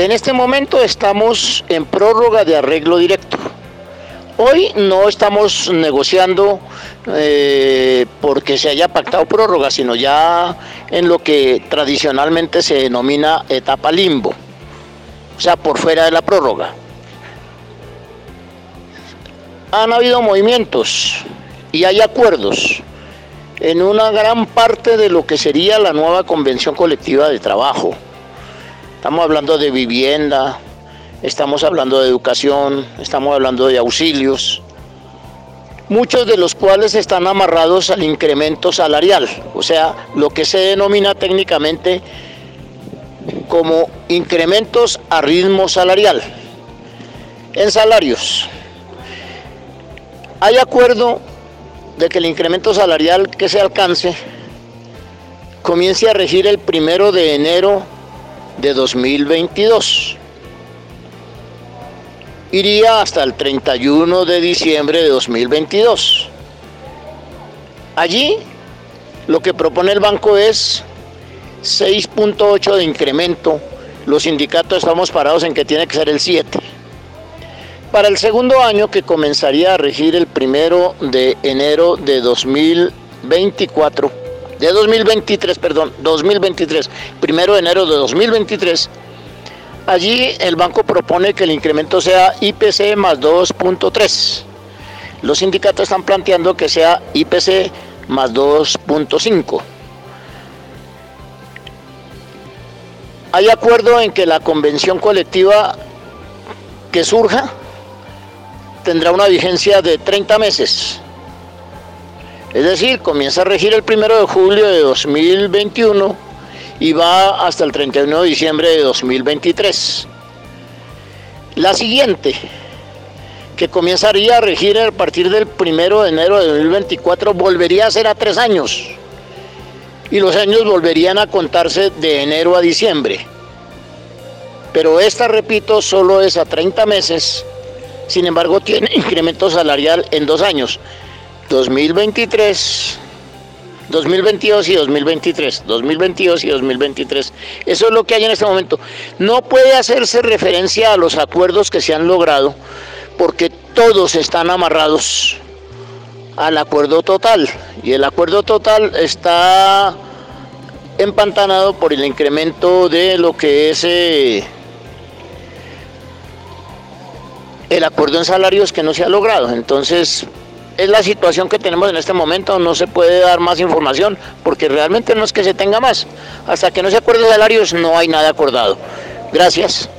En este momento estamos en prórroga de arreglo directo. Hoy no estamos negociando eh, porque se haya pactado prórroga, sino ya en lo que tradicionalmente se denomina etapa limbo, o sea, por fuera de la prórroga. Han habido movimientos y hay acuerdos en una gran parte de lo que sería la nueva convención colectiva de trabajo. Estamos hablando de vivienda, estamos hablando de educación, estamos hablando de auxilios, muchos de los cuales están amarrados al incremento salarial, o sea, lo que se denomina técnicamente como incrementos a ritmo salarial. En salarios, hay acuerdo de que el incremento salarial que se alcance comience a regir el primero de enero de 2022. Iría hasta el 31 de diciembre de 2022. Allí lo que propone el banco es 6.8 de incremento. Los sindicatos estamos parados en que tiene que ser el 7. Para el segundo año que comenzaría a regir el primero de enero de 2024, de 2023, perdón, 2023, primero de enero de 2023, allí el banco propone que el incremento sea IPC más 2.3. Los sindicatos están planteando que sea IPC más 2.5. Hay acuerdo en que la convención colectiva que surja tendrá una vigencia de 30 meses. Es decir, comienza a regir el primero de julio de 2021 y va hasta el 31 de diciembre de 2023. La siguiente, que comenzaría a regir a partir del primero de enero de 2024, volvería a ser a tres años. Y los años volverían a contarse de enero a diciembre. Pero esta, repito, solo es a 30 meses sin embargo, tiene incremento salarial en dos años, 2023, 2022 y 2023, 2022 y 2023. Eso es lo que hay en este momento. No puede hacerse referencia a los acuerdos que se han logrado porque todos están amarrados al acuerdo total y el acuerdo total está empantanado por el incremento de lo que es eh, el acuerdo en salarios que no se ha logrado. Entonces, es la situación que tenemos en este momento, no se puede dar más información porque realmente no es que se tenga más. Hasta que no se acuerde salarios no hay nada acordado. Gracias.